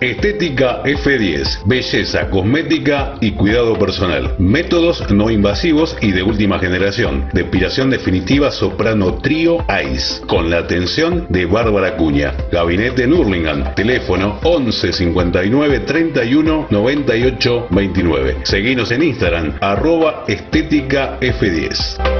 Estética F10, belleza, cosmética y cuidado personal. Métodos no invasivos y de última generación. Depilación definitiva soprano trío ICE, con la atención de Bárbara Cuña. Gabinete en Hurlingham, teléfono 11 59 31 98 29. Seguinos en Instagram, arroba estética F10.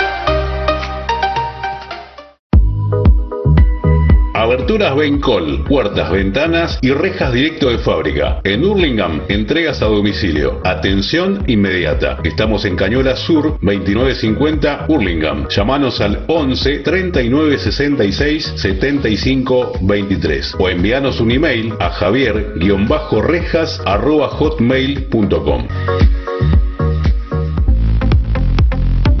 Aberturas Bencol, puertas, ventanas y rejas directo de fábrica. En Hurlingham, entregas a domicilio. Atención inmediata. Estamos en Cañola Sur, 2950 Hurlingham. Llámanos al 11 39 66 75 23 o envíanos un email a javier-rejas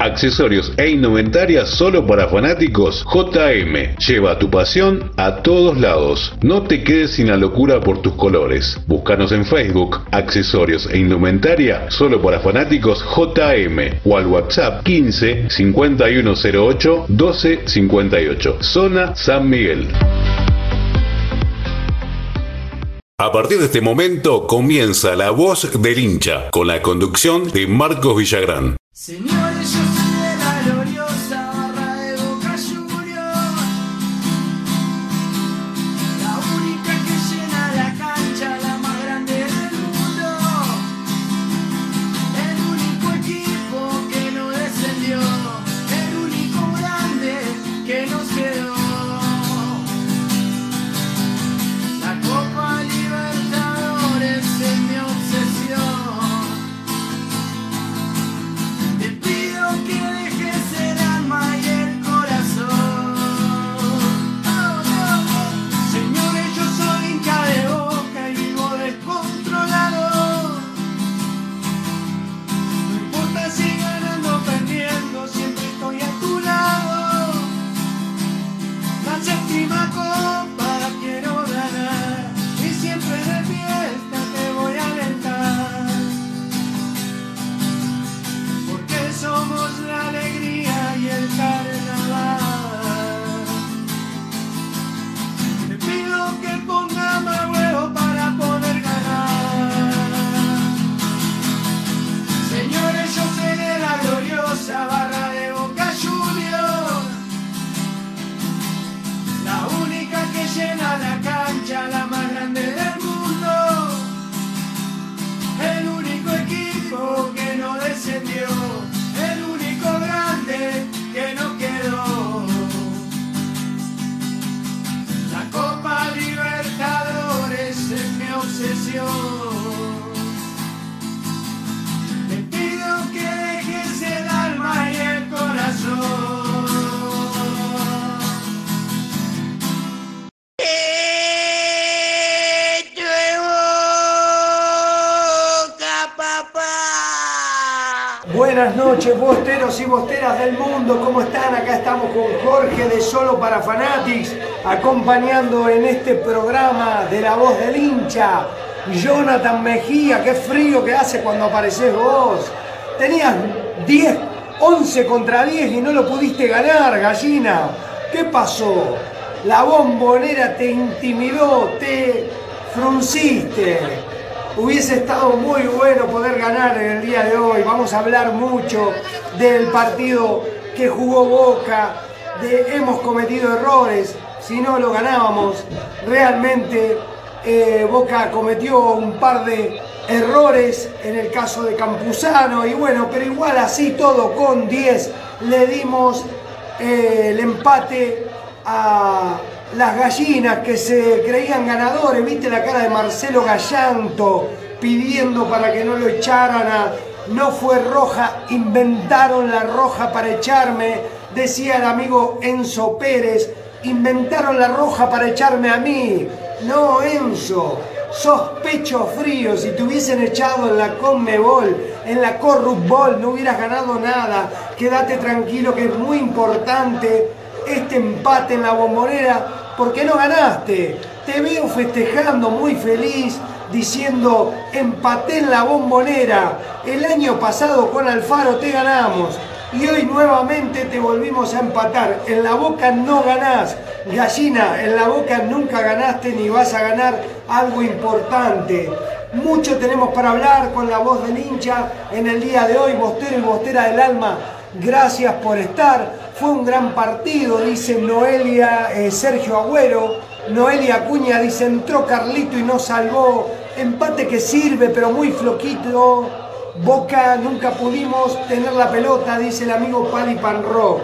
Accesorios e indumentaria solo para fanáticos JM. Lleva tu pasión a todos lados. No te quedes sin la locura por tus colores. Búscanos en Facebook, Accesorios e indumentaria solo para fanáticos JM o al WhatsApp 15 5108 1258. Zona San Miguel. A partir de este momento comienza la voz del hincha con la conducción de Marcos Villagrán. Este programa de la voz del hincha. Jonathan Mejía, qué frío que hace cuando apareces vos. Tenías 10, 11 contra 10 y no lo pudiste ganar, gallina. ¿Qué pasó? La bombonera te intimidó, te frunciste. Hubiese estado muy bueno poder ganar en el día de hoy. Vamos a hablar mucho del partido que jugó Boca, de hemos cometido errores. Si no lo ganábamos, realmente eh, Boca cometió un par de errores en el caso de Campuzano y bueno, pero igual así todo con 10 le dimos eh, el empate a las gallinas que se creían ganadores, viste la cara de Marcelo Gallanto pidiendo para que no lo echaran a... No fue roja, inventaron la roja para echarme, decía el amigo Enzo Pérez, inventaron la roja para echarme a mí. No, Enzo, sos pecho frío, si te hubiesen echado en la Conmebol, en la Corrupbol, no hubieras ganado nada. Quédate tranquilo que es muy importante este empate en la bombonera porque no ganaste. Te veo festejando muy feliz, diciendo empaté en la bombonera. El año pasado con Alfaro te ganamos y hoy nuevamente te volvimos a empatar. En la boca no ganás, gallina, en la boca nunca ganaste ni vas a ganar algo importante. Mucho tenemos para hablar con la voz del hincha en el día de hoy, Bostero y Bostera del Alma. Gracias por estar. Fue un gran partido, dice Noelia eh, Sergio Agüero. Noelia Acuña dice, entró Carlito y no salvó. Empate que sirve, pero muy floquito. Boca, nunca pudimos tener la pelota, dice el amigo Pali Panro.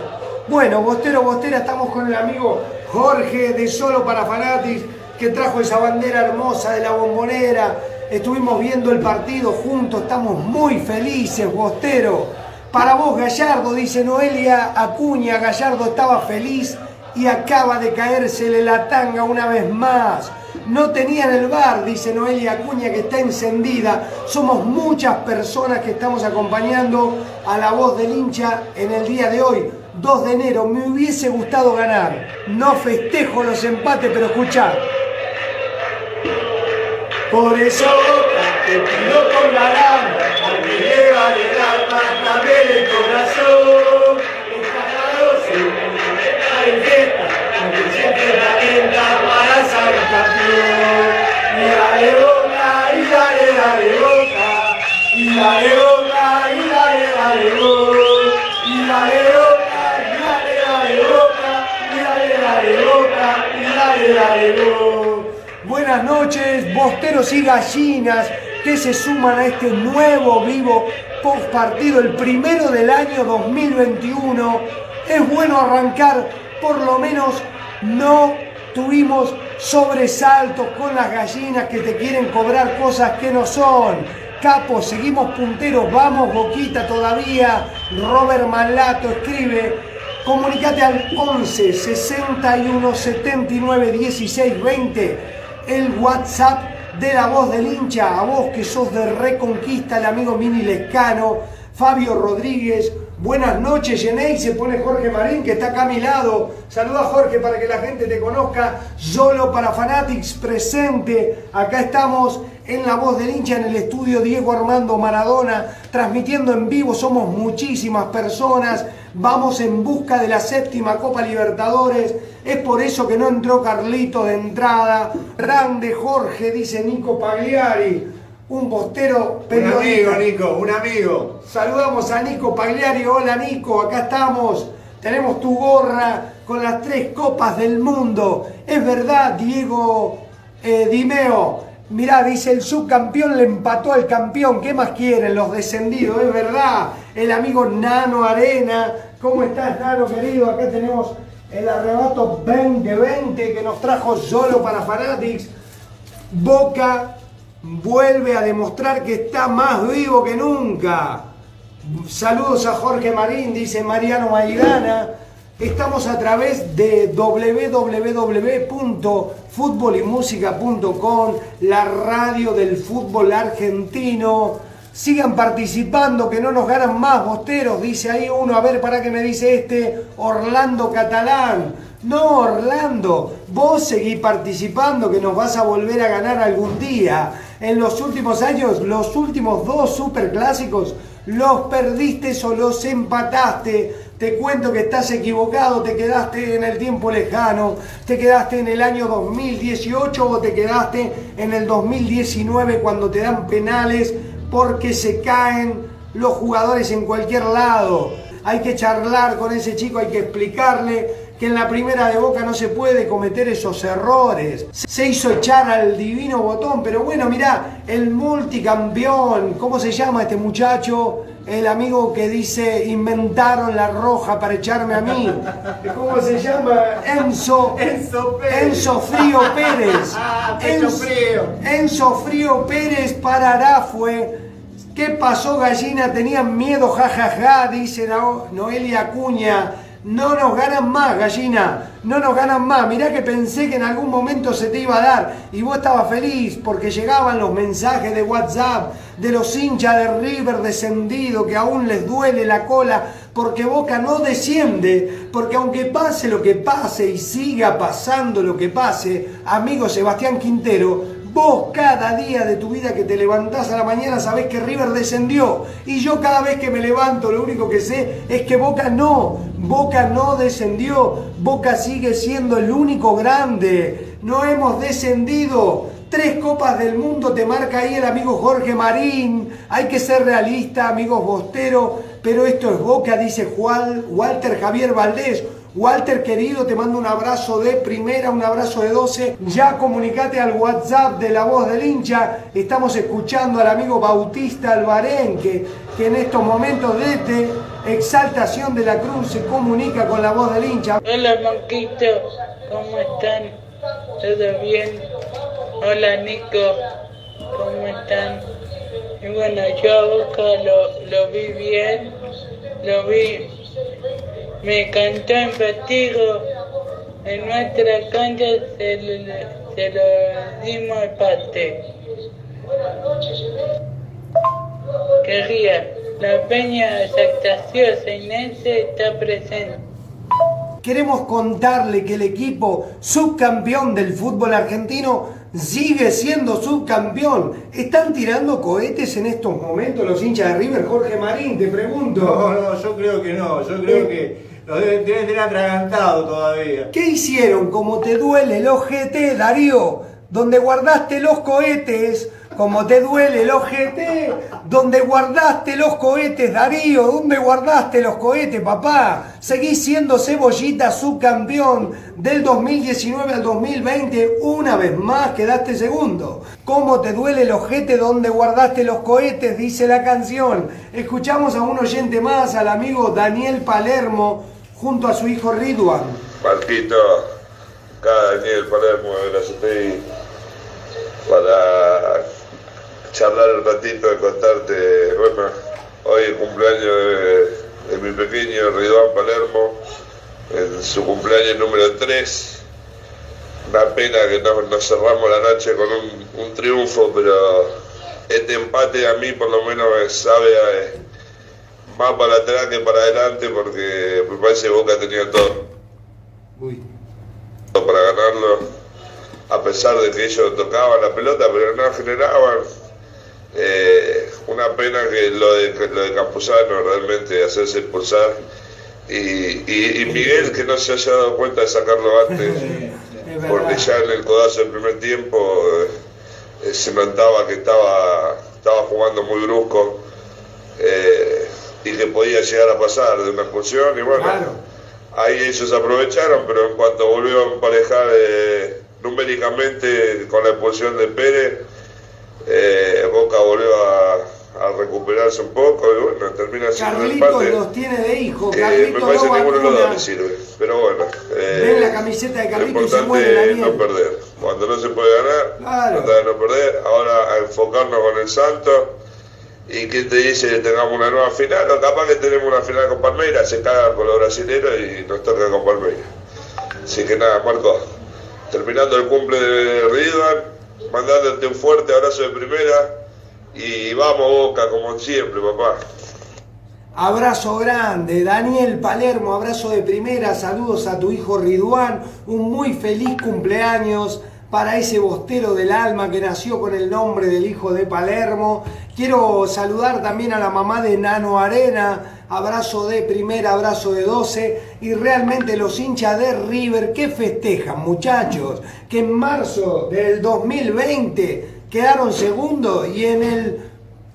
Bueno, Bostero, Bostera, estamos con el amigo Jorge de Solo para Fanatics, que trajo esa bandera hermosa de la bombonera. Estuvimos viendo el partido juntos, estamos muy felices, Bostero. Para vos, Gallardo, dice Noelia Acuña, Gallardo estaba feliz y acaba de caérsele la tanga una vez más. No tenían el bar, dice Noelia Acuña, que está encendida. Somos muchas personas que estamos acompañando a la voz del hincha en el día de hoy, 2 de enero. Me hubiese gustado ganar. No festejo los empates, pero escuchá. Por eso te pido con la gana, aunque lleva el alma, también el corazón. Buenas noches, bosteros y gallinas que se suman a este nuevo vivo post partido, el primero del año 2021. Es bueno arrancar, por lo menos no tuvimos sobresaltos con las gallinas que te quieren cobrar cosas que no son. Capo, seguimos punteros, vamos Boquita todavía. Robert Malato escribe, comunicate al 11 61 79 16 20 el WhatsApp de la voz del hincha, a vos que sos de Reconquista, el amigo Mini Lescano, Fabio Rodríguez. Buenas noches, Yenei, se pone Jorge Marín, que está acá a mi lado. Saluda Jorge para que la gente te conozca. Solo para Fanatics presente. Acá estamos en la voz del hincha en el estudio Diego Armando Maradona, transmitiendo en vivo. Somos muchísimas personas. Vamos en busca de la séptima Copa Libertadores. Es por eso que no entró Carlito de entrada. Grande Jorge, dice Nico Pagliari. Un postero periodista. Un amigo, Nico, un amigo. Saludamos a Nico Pagliari. Hola Nico, acá estamos. Tenemos tu gorra con las tres copas del mundo. Es verdad, Diego eh, Dimeo. Mirá, dice el subcampeón le empató al campeón. ¿Qué más quieren los descendidos? Es verdad. El amigo Nano Arena. ¿Cómo estás, Nano, querido? Acá tenemos el arrebato 2020 que nos trajo solo para Fanatics. Boca vuelve a demostrar que está más vivo que nunca. Saludos a Jorge Marín, dice Mariano Maidana. Estamos a través de www.futbolymusica.com, la radio del fútbol argentino. Sigan participando, que no nos ganan más bosteros, dice ahí uno. A ver, para qué me dice este Orlando Catalán. No, Orlando, vos seguí participando, que nos vas a volver a ganar algún día. En los últimos años, los últimos dos superclásicos, los perdiste o los empataste. te cuento que estás equivocado, te quedaste en el tiempo lejano, te quedaste en el año 2018 o te quedaste en el 2019 cuando te dan penales porque se caen los jugadores en cualquier lado. Hay que charlar con ese chico, hay que explicarle que en la primera de Boca no se puede cometer esos errores. Se hizo echar al divino botón, pero bueno, mirá, el multicampeón, ¿cómo se llama este muchacho? El amigo que dice inventaron la roja para echarme a mí. ¿Cómo se llama? Enzo. Enzo Pérez. Enzo Frío Pérez. Ah, Enzo- frío. Enzo Frío Pérez para fue. ¿Qué pasó, gallina? Tenían miedo, jajaja, dice No- Noelia Acuña. No nos ganan más, gallina. No nos ganan más. Mirá que pensé que en algún momento se te iba a dar. Y vos estabas feliz porque llegaban los mensajes de WhatsApp de los hinchas de River descendido que aún les duele la cola porque Boca no desciende. Porque aunque pase lo que pase y siga pasando lo que pase, amigo Sebastián Quintero, Vos cada día de tu vida que te levantás a la mañana sabés que River descendió. Y yo cada vez que me levanto lo único que sé es que Boca no. Boca no descendió. Boca sigue siendo el único grande. No hemos descendido. Tres copas del mundo te marca ahí el amigo Jorge Marín. Hay que ser realista, amigos Bostero. Pero esto es Boca, dice Juan, Walter Javier Valdés. Walter querido, te mando un abrazo de primera, un abrazo de 12. Ya comunicate al WhatsApp de la voz del hincha. Estamos escuchando al amigo Bautista Albarén, que, en estos momentos desde Exaltación de la Cruz se comunica con la voz del hincha. Hola Monquito, ¿cómo están? ¿Todo bien? Hola Nico, ¿cómo están? Y bueno, yo a Boca lo, lo vi bien, lo vi, me cantó en Patigo, en nuestra cancha se lo, se lo dimos empate. Querría, la Peña Sactaciosa Inense está presente. Queremos contarle que el equipo subcampeón del fútbol argentino sigue siendo subcampeón. ¿Están tirando cohetes en estos momentos los hinchas de River? Jorge Marín, te pregunto. No, no, yo creo que no. Yo creo que los deben, tener atragantado todavía. ¿Qué hicieron? Como te duele el ojete, Darío, donde guardaste los cohetes, como te duele el ojete, donde guardaste los cohetes, Darío, ¿dónde guardaste los cohetes, papá? Seguís siendo cebollita subcampeón del 2019 al 2020, una vez más quedaste segundo. ¿Cómo te duele el ojete donde guardaste los cohetes? Dice la canción. Escuchamos a un oyente más, al amigo Daniel Palermo, junto a su hijo Ridwan. Marquito, acá Daniel Palermo de la CPI, para charlar un ratito y contarte, bueno, hoy el cumpleaños de, mi pequeño Ridwan Palermo, en su cumpleaños número 3. Una pena que no, nos cerramos la noche con un, un triunfo, pero este empate a mí por lo menos me sabe a- más para atrás que para adelante porque me parece que Boca tenía todo. Para ganarlo, a pesar de que ellos tocaban la pelota, pero no generaban. Eh, una pena que lo de, lo de Campuzano realmente hacerse expulsar. Y, y- y Miguel que no se haya dado cuenta de sacarlo antes, Es porque ya en el codazo del primer tiempo eh, se notaba que estaba, estaba jugando muy brusco eh, y que podía llegar a pasar de una expulsión y bueno. Claro. Ahí ellos aprovecharon, pero en cuanto volvió a emparejar eh, numéricamente con la expulsión de Pérez, eh, Boca volvió a, a recuperarse un poco y bueno, termina siendo un Carlitos empate. los tiene de hijo. que me parece no que ninguno de los dos le sirve. Pero bueno, eh, Ven la camiseta de lo se muere importante es no perder. Cuando no se puede ganar, Claro. tratar de no perder. Ahora a enfocarnos con el Santos. ¿Y quién te dice tengamos una nueva final? Capaz que tenemos una final con Palmeiras, se cagan con los brasileños y nos toca con Palmeiras. Así que nada, Marco, terminando el cumple de Ridwan, mandándote un fuerte abrazo de primera y vamos Boca como siempre, papá. Abrazo grande, Daniel Palermo, abrazo de primera, saludos a tu hijo Ridwan, un muy feliz cumpleaños para ese bostero del alma que nació con el nombre del hijo de Palermo. Quiero saludar también a la mamá de Nano Arena, abrazo de primera, abrazo de 12 y realmente los hinchas de River que festejan muchachos, que en marzo del 2020 quedaron segundos y en el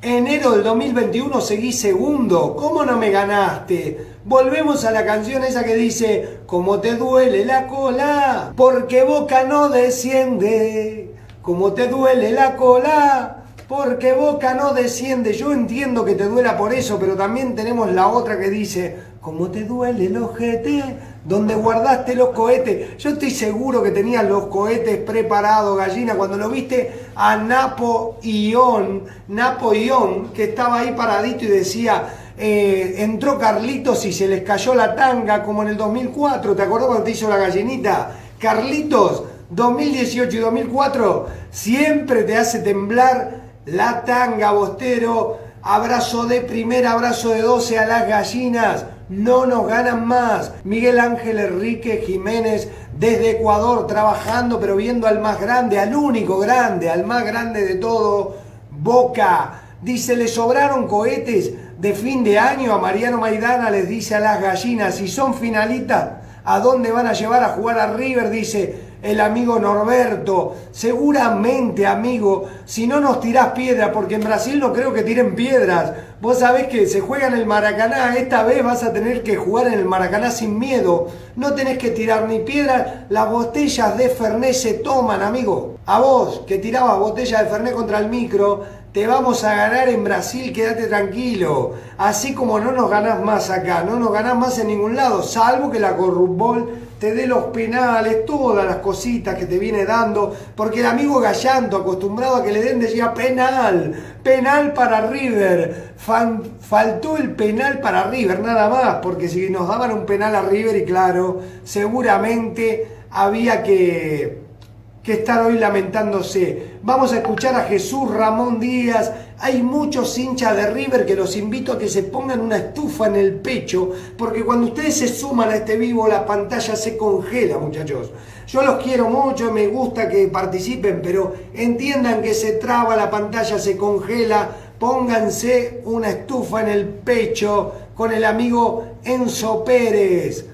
enero del 2021 seguí segundo, ¿cómo no me ganaste? Volvemos a la canción esa que dice, ¿cómo te duele la cola? Porque Boca no desciende, ¿cómo te duele la cola? Porque Boca no desciende. Yo entiendo que te duela por eso, pero también tenemos la otra que dice, ¿cómo te duele el ojete? Donde guardaste los cohetes. Yo estoy seguro que tenías los cohetes preparados, gallina, cuando lo viste a Napo Ión, Napo Ión, que estaba ahí paradito y decía, eh, entró Carlitos y se les cayó la tanga, como en el 2004. ¿Te acordás cuando te hizo la gallinita? Carlitos, 2018 y 2004, siempre te hace temblar la tanga, Bostero. Abrazo de primera, abrazo de 12 a las gallinas. No nos ganan más. Miguel Ángel Enrique Jiménez desde Ecuador trabajando, pero viendo al más grande, al único grande, al más grande de todo, Boca. Dice, le sobraron cohetes de fin de año. A Mariano Maidana les dice a las gallinas, si son finalistas, ¿a dónde van a llevar a jugar a River? Dice, el amigo Norberto. Seguramente, amigo, si no nos tirás piedra, porque en Brasil no creo que tiren piedras. Vos sabés que se juega en el Maracaná, esta vez vas a tener que jugar en el Maracaná sin miedo. No tenés que tirar ni piedra, las botellas de Fernet se toman, amigo. A vos, que tirabas botellas de Fernet contra el micro, te vamos a ganar en Brasil, quédate tranquilo. Así como no nos ganás más acá, no nos ganás más en ningún lado, salvo que la Corrupbol te dé los penales, todas las cositas que te viene dando, porque el amigo Gallanto, acostumbrado a que le den, decía penal, penal para River. faltó el penal para River, nada más, porque si nos daban un penal a River, y claro, seguramente había que que estar hoy lamentándose. Vamos a escuchar a Jesús Ramón Díaz. Hay muchos hinchas de River que los invito a que se pongan una estufa en el pecho, porque cuando ustedes se suman a este vivo, la pantalla se congela, muchachos. Yo los quiero mucho, me gusta que participen, pero entiendan que se traba, la pantalla se congela. Pónganse una estufa en el pecho con el amigo Enzo Pérez.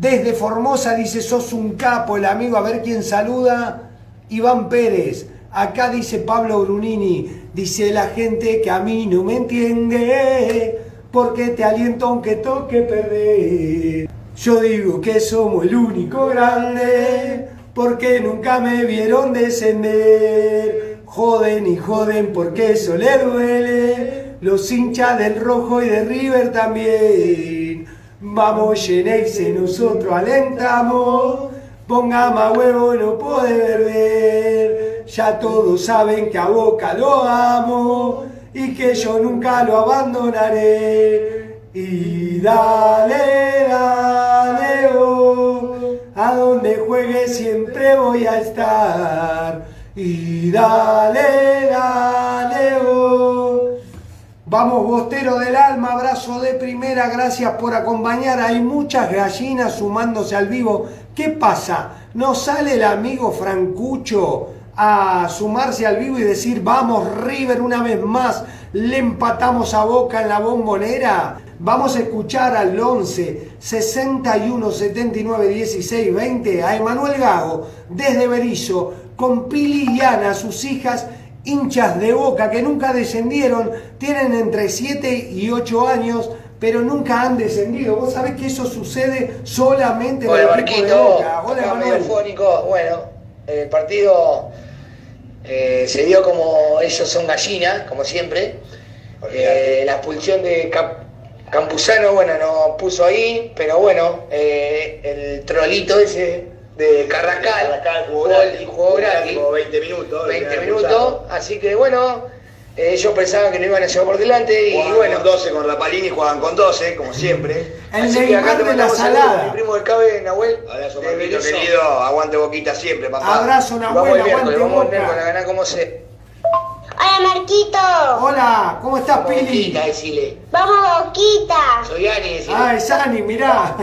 Desde Formosa dice, sos un capo, el amigo, a ver quién saluda. Iván Pérez. Acá dice Pablo Brunini, dice la gente que a mí no me entiende, porque te aliento aunque toque perder. Yo digo que somos el único grande, porque nunca me vieron descender. Joden y joden porque eso le duele, los hinchas del rojo y de River también. Vamos, llenéis nosotros alentamos. Ponga más huevo, no puede perder. Ya todos saben que a Boca lo amo y que yo nunca lo abandonaré. Y dale, dale, oh, a donde juegue siempre voy a estar. Y dale, dale. Vamos, Bostero del Alma, abrazo de primera, gracias por acompañar. Hay muchas gallinas sumándose al vivo. ¿Qué pasa? ¿No sale el amigo Francucho a sumarse al vivo y decir, vamos River una vez más, le empatamos a Boca en la bombonera? Vamos a escuchar al 11 61 79 16 20 a Emanuel Gago desde Berizo con Pili y Ana, sus hijas hinchas de boca que nunca descendieron, tienen entre 7 y 8 años, pero nunca han descendido. Vos sabés que eso sucede solamente en el equipo de Boca. Hola, Bueno, el partido eh, se dio como ellos son gallinas, como siempre. Eh, la expulsión de Campuzano, bueno, nos puso ahí, pero bueno, eh, el trolito ese de Carrascal. Carrascal jugó, gratis, jugó gratis. 20 minutos. 20 minutos. Así que bueno, eh, ellos pensaban que no iban a llevar por delante y bueno. Con 12 con Rapalini juegan con 12, como siempre. El Así que acá te de la salada. Mi primo del Cabe, Nahuel. Abrazo, querido. Aguante boquita siempre, papá. Abrazo, Nahuel. Vamos aguante vamos boca. Con la gana como se. Hola Marquito. Hola, ¿cómo estás, Pili? Boquita, decile. Vamos Boquita. Soy Ani, decile. Ah, es Ani, mirá.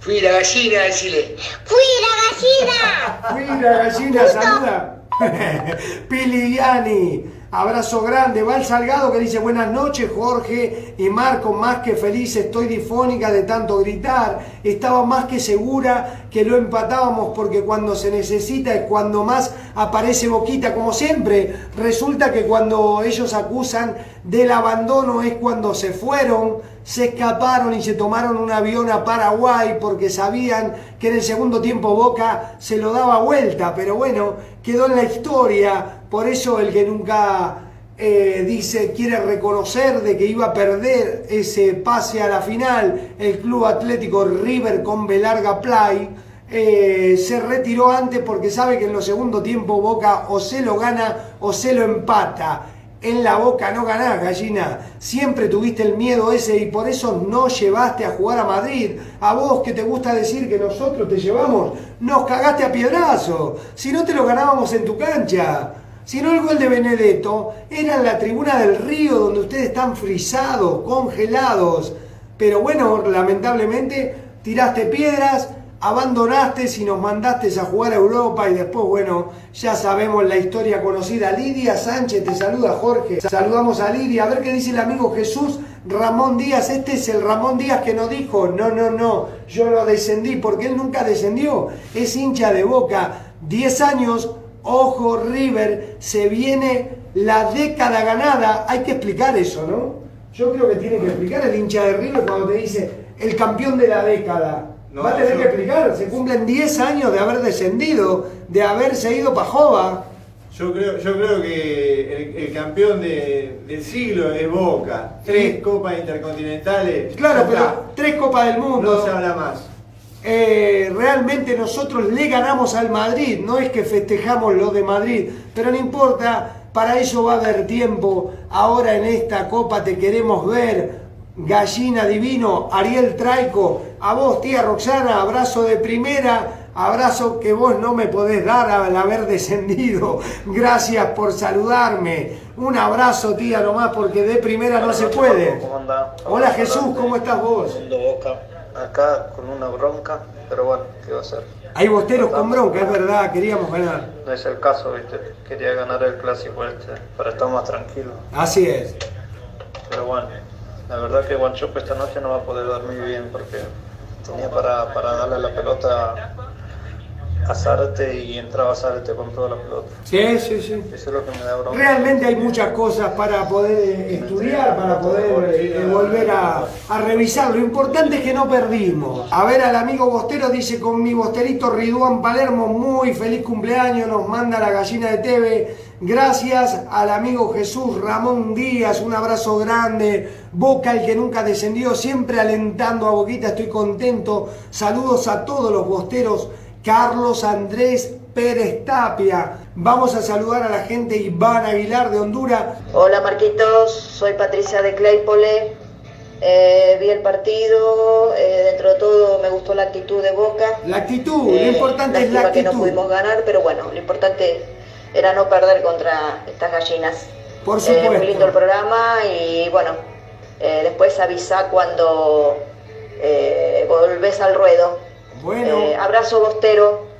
Fui la gallina, decirle. Fui la gallina. Fui la gallina, saluda. Piliani. Abrazo grande. Val Salgado que dice buenas noches Jorge y Marco, más que feliz, estoy difónica de tanto gritar. Estaba más que segura que lo empatábamos porque cuando se necesita es cuando más aparece Boquita. Como siempre, resulta que cuando ellos acusan del abandono es cuando se fueron, se escaparon y se tomaron un avión a Paraguay porque sabían que en el segundo tiempo Boca se lo daba vuelta. Pero bueno, quedó en la historia por eso el que nunca eh, dice, quiere reconocer de que iba a perder ese pase a la final, el Club Atlético River con Belarga Play, eh, se retiró antes porque sabe que en los segundos tiempos Boca o se lo gana o se lo empata. En la boca no ganás, gallina. Siempre tuviste el miedo ese y por eso no llevaste a jugar a Madrid. A vos que te gusta decir que nosotros te llevamos, nos cagaste a piedrazo. Si no te lo ganábamos en tu cancha. Si no, el gol de Benedetto era en la tribuna del río donde ustedes están frisados, congelados. Pero bueno, lamentablemente tiraste piedras, abandonaste y nos mandaste a jugar a Europa y después, bueno, ya sabemos la historia conocida. Lidia Sánchez te saluda, Jorge. Saludamos a Lidia. A ver qué dice el amigo Jesús Ramón Díaz. Este es el Ramón Díaz que nos dijo, no, no, no, yo no descendí porque él nunca descendió. Es hincha de boca. 10 años Ojo River, se viene la década ganada. Hay que explicar eso, ¿no? Yo creo que tiene que explicar el hincha de River cuando te dice el campeón de la década. Va a tener que explicar, se cumplen 10 años de haber descendido, de haberse ido para Jova. Yo creo, yo creo que el, campeón del siglo es Boca. Tres copas intercontinentales. Claro, pero tres copas del mundo. No se habla más. Eh, realmente nosotros le ganamos al Madrid, no es que festejamos lo de Madrid, pero no importa, para eso va a haber tiempo. Ahora en esta copa te queremos ver. Gallina Divino, Ariel Traico, a vos tía Roxana, abrazo de primera, abrazo que vos no me podés dar al haber descendido. Gracias por saludarme. Un abrazo tía nomás porque de primera no se puede. Hola Jesús, ¿cómo estás vos? acá con una bronca, pero bueno, ¿qué va a ser? Hay bosteros con bronca, es verdad, queríamos ganar. No es el caso, ¿viste? Quería ganar el clásico este, para estar más tranquilo. Así es. Pero bueno, la verdad que Guanchope esta noche no va a poder dormir bien porque tenía para, para darle la pelota a y entraba Zárate con toda la pelota. Sí, sí, sí. Eso es lo que me da bronca. Realmente hay muchas cosas para poder estudiar, para poder eh, volver a, a, revisar. Lo importante es que no perdimos. A ver, al amigo Bostero dice con mi Bosterito Riduán Palermo, muy feliz cumpleaños, nos manda la gallina de TV. Gracias al amigo Jesús Ramón Díaz, un abrazo grande. Boca, el que nunca descendió, siempre alentando a Boquita, estoy contento. Saludos a todos los bosteros Carlos Andrés Pérez Tapia. Vamos a saludar a la gente Iván Aguilar de Honduras. Hola Marquitos, soy Patricia de Claypole. Eh, vi el partido, eh, dentro de todo me gustó la actitud de Boca. La actitud, lo eh, importante es la actitud. que no pudimos ganar, pero bueno, lo importante era no perder contra estas gallinas. Por supuesto. muy lindo el programa y bueno, después avisa cuando volvés al ruedo. Bueno. Eh, abrazo Bostero.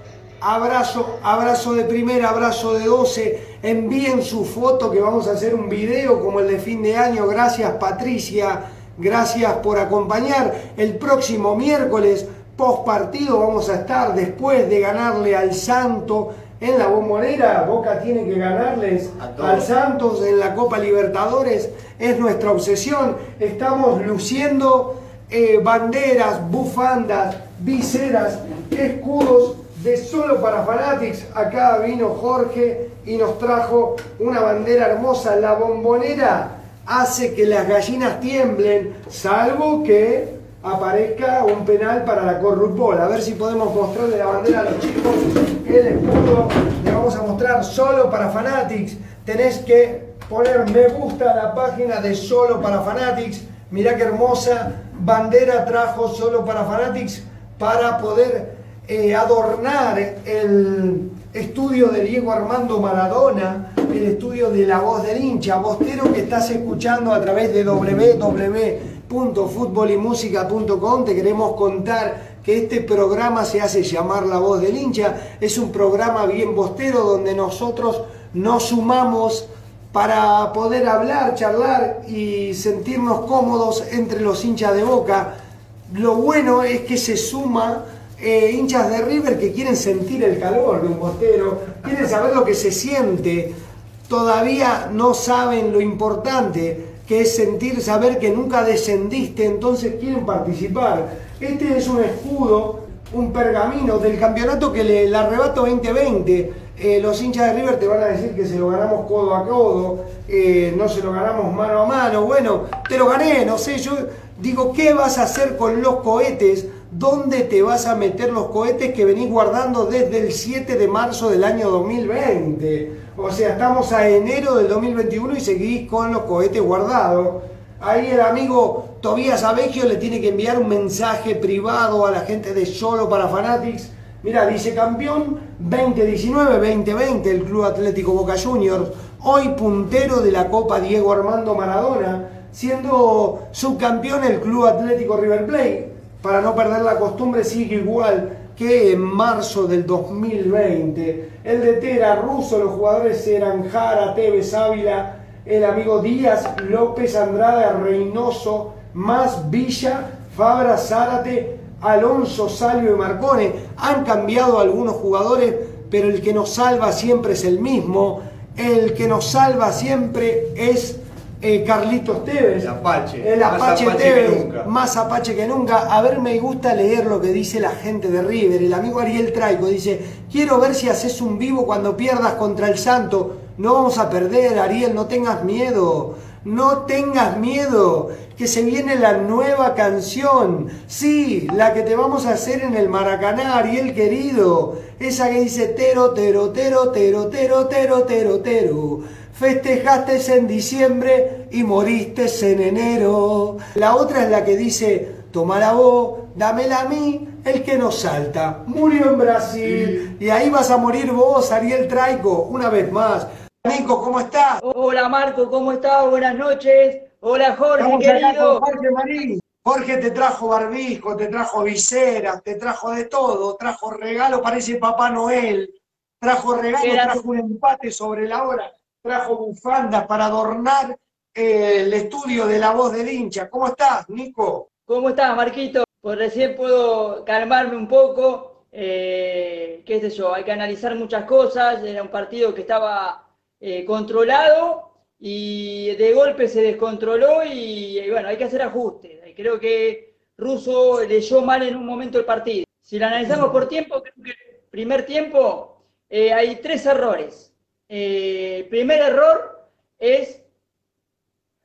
Abrazo, abrazo de primera, abrazo de 12. Envíen su foto que vamos a hacer un video como el de fin de año. Gracias Patricia, gracias por acompañar. El próximo miércoles, post partido, vamos a estar después de ganarle al Santo en la bombonera. Boca tiene que ganarles al Santos en la Copa Libertadores. Es nuestra obsesión. Estamos luciendo eh, banderas, bufandas, viseras, escudos de solo para Fanatics. Acá vino Jorge y nos trajo una bandera hermosa. La bombonera hace que las gallinas tiemblen, salvo que aparezca un penal para la Corrupol. A ver si podemos mostrarle la bandera a los chicos. El escudo le vamos a mostrar solo para Fanatics. Tenés que poner me gusta la página de solo para Fanatics. Mirá qué hermosa bandera trajo solo para Fanatics para poder eh, adornar el estudio de Diego Armando Maradona, el estudio de la voz del hincha, bostero que estás escuchando a través de www.futbolymusica.com. Te queremos contar que este programa se hace llamar La Voz del Hincha. Es un programa bien bostero donde nosotros nos sumamos para poder hablar, charlar y sentirnos cómodos entre los hinchas de Boca. Lo bueno es que se suma eh, hinchas de River que quieren sentir el calor de un bostero, quieren saber lo que se siente, todavía no saben lo importante que es sentir, saber que nunca descendiste, entonces quieren participar. Este es un escudo, un pergamino del campeonato que le, arrebato 2020. Eh, los hinchas de River te van a decir que se lo ganamos codo a codo, eh, no se lo ganamos mano a mano. Bueno, te lo gané, no sé, yo digo, ¿qué vas a hacer con los cohetes? ¿Dónde te vas a meter los cohetes que venís guardando desde el 7 de marzo del año 2020? O sea, estamos a enero del 2021 y seguís con los cohetes guardados. Ahí el amigo Tobías Abegio le tiene que enviar un mensaje privado a la gente de Solo para Fanatics. Mira, dice campeón 2019-2020 el Club Atlético Boca Juniors, hoy puntero de la Copa Diego Armando Maradona, siendo subcampeón el Club Atlético River Plate. Para no perder la costumbre sigue igual que en marzo del 2020. El de Tera ruso, los jugadores eran Jara, Tevez, Ávila, el amigo Díaz, López, Andrade, Reynoso, Más, Villa, Fabra, Zárate, Alonso, Salvio y Marcone. Han cambiado algunos jugadores, pero el que nos salva siempre es el mismo. El que nos salva siempre es eh, Carlitos Tevez. El Apache. El Apache, más Tevez, que nunca. más Apache que nunca. A ver, me gusta leer lo que dice la gente de River. El amigo Ariel Traico dice, quiero ver si haces un vivo cuando pierdas contra el Santo. No vamos a perder, Ariel, no tengas miedo. No tengas miedo, que se viene la nueva canción. Sí, la que te vamos a hacer en el Maracaná, Ariel querido. Esa que dice tero, tero, tero, tero, tero, tero, tero, tero. Festejaste en diciembre y moriste en enero. La otra es la que dice, tomala vos, dámela a mí, el que nos salta. Murió en Brasil. Y ahí vas a morir vos, Ariel Traico, una vez más. Nico, ¿cómo estás? Hola Marco, ¿cómo estás? Buenas noches. Hola Jorge, Estamos querido. Jorge Marín. Jorge te trajo barbijo, te trajo viseras, te trajo de todo, trajo regalo, parece Papá Noel, trajo regalo, Era- trajo un empate sobre la hora, trajo bufandas para adornar eh, el estudio de la voz del hincha. ¿Cómo estás, Nico? ¿Cómo estás, Marquito? Pues recién puedo calmarme un poco. eh, qué sé yo, hay que analizar muchas cosas. Era un partido que estaba eh, controlado y de golpe se descontroló y, bueno, hay que hacer ajustes. Creo que Russo leyó mal en un momento el partido. Si lo analizamos por tiempo, creo que primer tiempo hay tres errores. Eh, el primer error es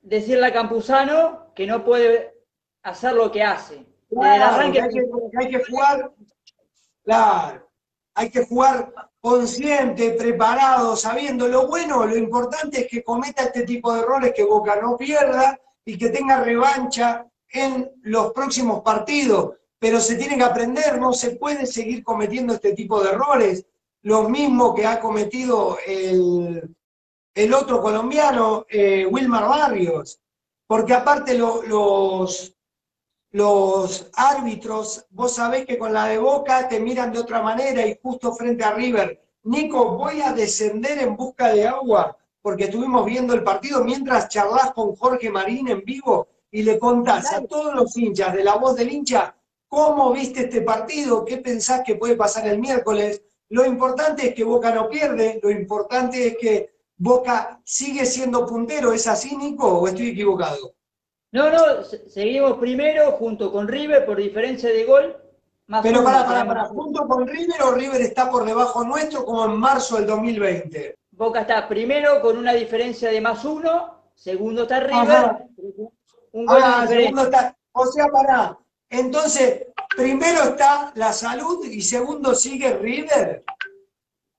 decirle a Campuzano que no puede hacer lo que hace. Claro, que hay, que hay que jugar, claro, hay que jugar consciente, preparado, sabiendo lo bueno, lo importante es que cometa este tipo de errores, que Boca no pierda y que tenga revancha en los próximos partidos. Pero se tiene que aprender, no se puede seguir cometiendo este tipo de errores. Lo mismo que ha cometido el, el otro colombiano, eh, Wilmar Barrios. Porque aparte lo- los, los árbitros, vos sabés que con la de Boca te miran de otra manera y justo frente a River. Nico, voy a descender en busca de agua porque estuvimos viendo el partido mientras charlas con Jorge Marín en vivo y le contás a todos los hinchas de la voz del hincha cómo viste este partido, qué pensás que puede pasar el miércoles. Lo importante es que Boca no pierde, lo importante es que Boca sigue siendo puntero. ¿Es así, Nico, o estoy equivocado? No, no, se- seguimos primero junto con River por diferencia de gol. Más Pero para, para, para, junto con River o River está por debajo nuestro como en marzo del 2020. Boca está primero con una diferencia de más uno, segundo está River, Ajá. un gol de Ah, diferencia. segundo está. O sea, pará. Entonces, primero está la salud y segundo sigue River.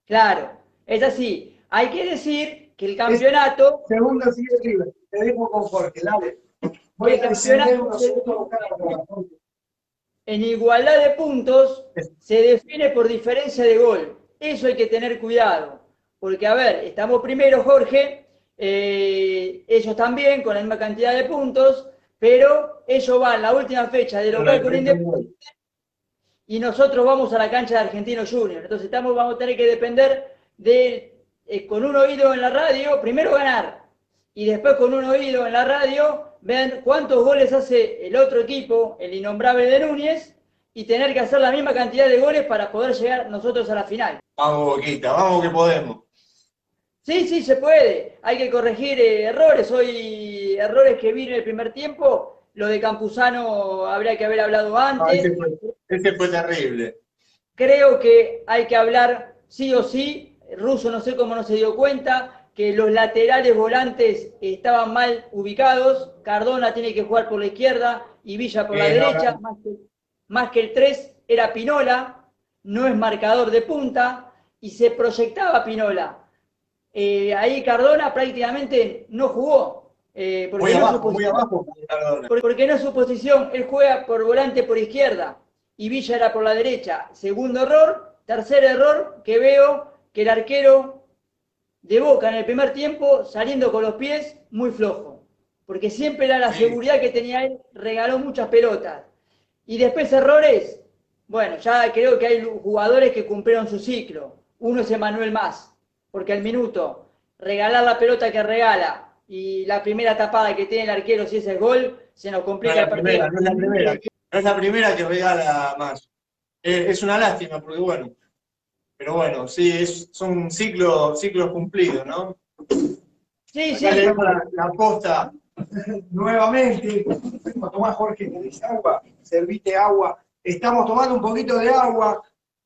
Claro, es así. Hay que decir que el campeonato, Segundo sigue River. Te dejo con Jorge, dale. Voy El a campeonato- en igualdad de puntos, se define por diferencia de gol. Eso hay que tener cuidado. Porque, a ver, estamos primero, Jorge, eh, ellos también con la misma cantidad de puntos, pero ellos van la última fecha de local con Independiente y nosotros vamos a la cancha de Argentino Junior. Entonces estamos, vamos a tener que depender de eh, con un oído en la radio, primero ganar, y después con un oído en la radio, ver cuántos goles hace el otro equipo, el innombrable de Núñez, y tener que hacer la misma cantidad de goles para poder llegar nosotros a la final. Vamos, Boquita, vamos que podemos. Sí, sí, se puede. Hay que corregir eh, errores. Hoy, errores que vi en el primer tiempo. Lo de Campuzano habría que haber hablado Ah, antes. ese, fue, ese fue terrible. Creo que hay que hablar sí o sí. Russo no sé cómo no se dio cuenta que los laterales volantes estaban mal ubicados. Cardona tiene que jugar por la izquierda y Villa por la Eh, derecha. no. Más, que, más que el 3 era Pinola, no es marcador de punta y se proyectaba Pinola. Eh, ahí Cardona prácticamente no jugó. Eh, porque Muy no es su abajo, muy Porque su posición, él juega por volante por izquierda y Villa era por la derecha. Segundo error. Tercer error que veo que el arquero de Boca en el primer tiempo saliendo con los pies muy flojo. Porque siempre era la Sí. seguridad que tenía él, regaló muchas pelotas. Y después errores, bueno, ya creo que hay jugadores que cumplieron su ciclo. Uno es Emanuel Más, porque al minuto regalar la pelota que regala y la primera tapada que tiene el arquero si ese es gol, se nos No complica el partido. primera, no es la primera. No es la primera que regala más. Eh, es una lástima, porque bueno. Pero bueno, sí, es, son ciclos, ciclos cumplidos, ¿no? Sí, sí, Acá le damos la, la posta. nuevamente. Tomar, Jorge, ¿tenés agua? Servite agua. Estamos tomando un poquito de agua.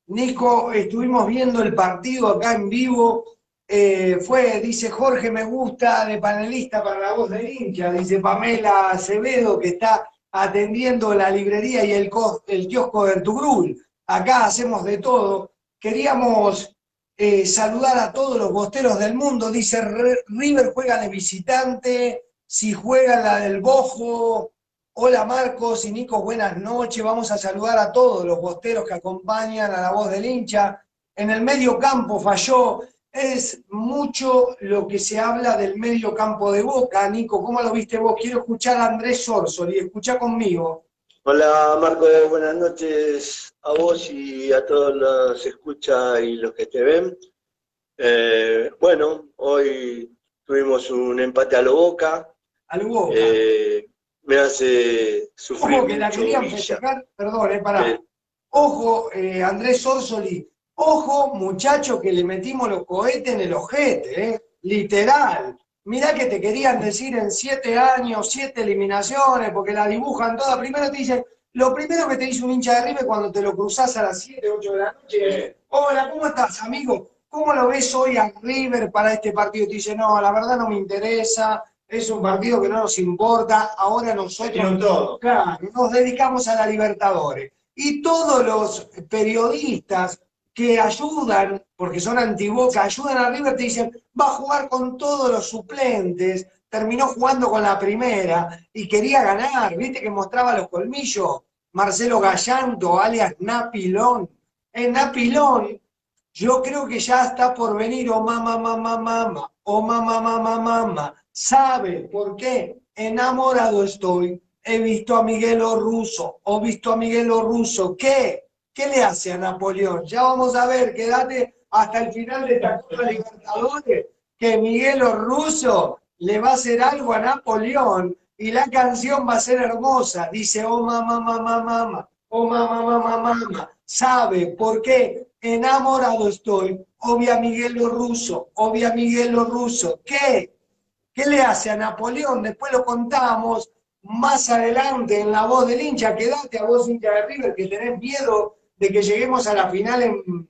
Nico, estuvimos viendo el partido acá en vivo. Eh, fue, dice Jorge, me gusta de panelista para la voz del hincha. Dice Pamela Acevedo, que está atendiendo la librería y el, el kiosco de Ertugrul. Acá hacemos de todo. Queríamos eh, saludar a todos los bosteros del mundo. Dice "Re- River juega de visitante, si juega la del Bojo. Hola Marcos y Nico, buenas noches. Vamos a saludar a todos los bosteros que acompañan a la voz del hincha. En el medio campo falló. Es mucho lo que se habla del medio campo de Boca. Nico, ¿cómo lo viste vos? Quiero escuchar a Andrés Sorsoli. Escucha conmigo. Hola Marco, buenas noches a vos y a todos los escucha y los que te ven. Eh, bueno, hoy tuvimos un empate a lo Boca. Al Boca. Eh, me hace sufrir Ojo que la querían festejar, perdón, eh, pará. Sí. Ojo, eh, Andrés Orsoli, ojo, muchacho, que le metimos los cohetes en el ojete, eh, literal. Mirá que te querían decir en siete años, siete eliminaciones, porque la dibujan toda. Primero te dicen, lo primero que te dice un hincha de River cuando te lo cruzás a las 7, 8 de la noche hola, ¿cómo estás, amigo? ¿Cómo lo ves hoy a River para este partido? Te dice, no, la verdad no me interesa, es un partido que no nos importa, ahora nosotros todo. Claro, nos dedicamos a la Libertadores. Y todos los periodistas que ayudan, porque son antiboca, ayudan a River, te dicen, va a jugar con todos los suplentes, terminó jugando con la primera y quería ganar, viste que mostraba los colmillos. Marcelo Gallanto, alias Napilón. En Napilón, yo creo que ya está por venir, oh mamá, mamá, mamá, oh mamá, mamá, mamá. ¿Sabe por qué? Enamorado estoy. He visto a Miguelo Russo, o visto a Miguelo Russo. ¿Qué? ¿Qué le hace a Napoleón? Ya vamos a ver, quédate hasta el final de esta Copa Libertadores, que Miguelo Russo le va a hacer algo a Napoleón y la canción va a ser hermosa. Dice, oh mamá, mamá, mamá, oh mamá, mamá, mamá. ¿Sabe por qué? Enamorado estoy. Obvia Miguelo Russo, obvia Miguelo Russo. ¿Qué? ¿Qué le hace a Napoleón? Después lo contamos más adelante en la voz del hincha. Quédate a vos, hincha de River, que tenés miedo de que lleguemos a la final en,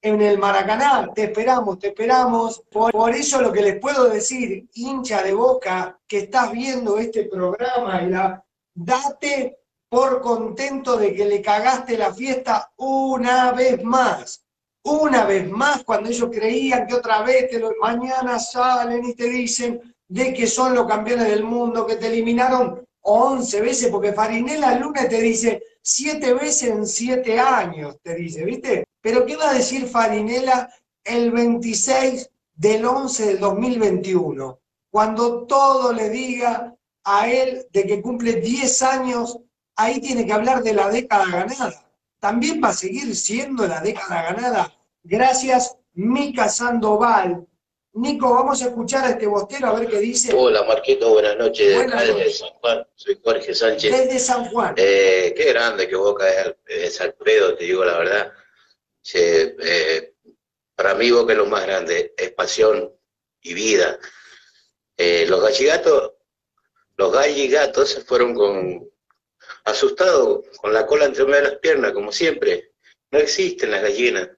en el Maracaná. Te esperamos, te esperamos. Por, por eso lo que les puedo decir, hincha de boca, que estás viendo este programa, y la, date por contento de que le cagaste la fiesta una vez más. Una vez más, cuando ellos creían que otra vez te mañana salen y te dicen de que son los campeones del mundo, que te eliminaron 11 veces, porque Farinela el lunes te dice 7 veces en 7 años, te dice, ¿viste? Pero ¿qué va a decir Farinela el 26 del 11 del 2021? Cuando todo le diga a él de que cumple 10 años, ahí tiene que hablar de la década ganada. También va a seguir siendo la década ganada. Gracias, Mica Sandoval. Nico, vamos a escuchar a este bostero a ver qué dice. Hola Marquito, buenas noches. Buenas Desde. San Juan, soy Jorge Sánchez. Desde San Juan. Eh, qué grande que Boca es, Alfredo, te digo la verdad. Eh, para mí Boca es lo más grande, es pasión y vida. Eh, los galligatos, los galligatos se fueron con asustados, con la cola entre medio de las piernas, como siempre. No existen las gallinas.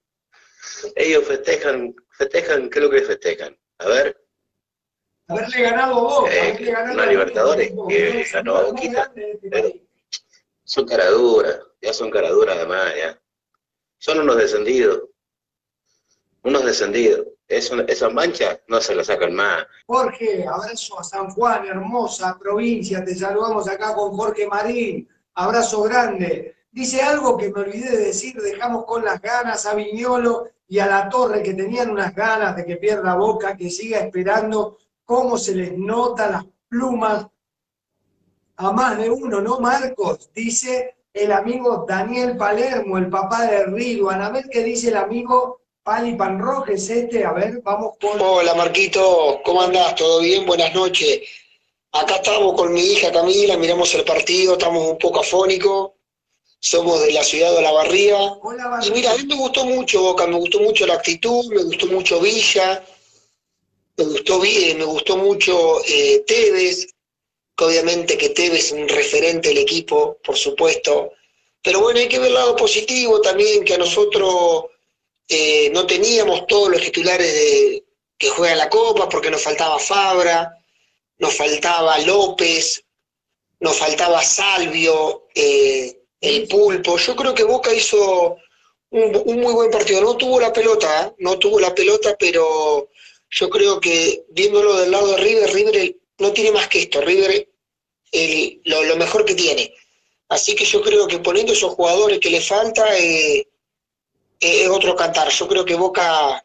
Ellos festejan, festejan, ¿qué es lo que festejan? A ver, Haberle ganado a Boca. Eh, haberle ganado una a Libertadores Boca, que ganó a Boquita. este son caraduras, ya son caraduras además, ya. Son unos descendidos. Unos descendidos. Eso, esas manchas no se las sacan más. Jorge, abrazo a San Juan, hermosa provincia. Te saludamos acá con Jorge Marín. Abrazo grande. Dice algo que me olvidé de decir, dejamos con las ganas a Viñolo y a la Torre, que tenían unas ganas de que pierda Boca, que siga esperando cómo se les nota las plumas a más de uno, ¿no, Marcos? Dice el amigo Daniel Palermo, el papá de Ridwan. A ver qué dice el amigo Pali Panrojes este. A ver, vamos con... Hola Marquito, ¿cómo andás? ¿Todo bien? Buenas noches. Acá estamos con mi hija Camila, miramos el partido, estamos un poco afónicos, somos de la ciudad de La Barría. Y mira, a mí me gustó mucho Boca, me gustó mucho la actitud, me gustó mucho Villa, me gustó, Vi- me gustó mucho eh, Tevez, que obviamente que Tevez es un referente del equipo, por supuesto. Pero bueno, hay que ver el lado positivo también, que a nosotros eh, no teníamos todos los titulares de, que juegan la Copa, porque nos faltaba Fabra, nos faltaba López, nos faltaba Salvio, eh, el Pulpo. Yo creo que Boca hizo un, muy buen partido. No tuvo la pelota, ¿eh? no tuvo la pelota, pero yo creo que viéndolo del lado de River, River no tiene más que esto. River el- lo, lo mejor que tiene. Así que yo creo que poniendo esos jugadores que le falta, eh, es otro cantar. Yo creo que Boca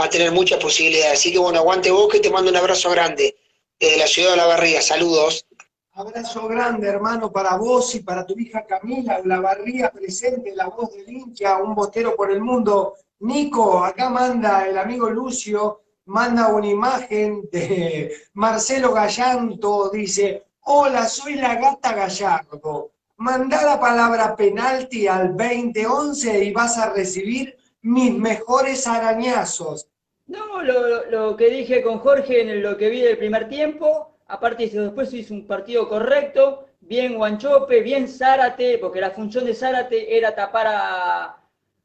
va a tener muchas posibilidades. Así que bueno, aguante Boca y te mando un abrazo grande desde la ciudad de La Barriga. Saludos. Abrazo grande, hermano, para vos y para tu hija Camila, la barría presente, la voz del hincha, un bostero por el mundo. Nico, acá manda el amigo Lucio, manda una imagen de Marcelo Gallanto, dice, hola, soy la gata Gallardo. Mandá la palabra penalti al 2011 y vas a recibir mis mejores arañazos. No, lo que dije con Jorge en lo que vi del primer tiempo, aparte después hizo un partido correcto, bien Guanchope, bien Zárate, porque la función de Zárate era tapar a,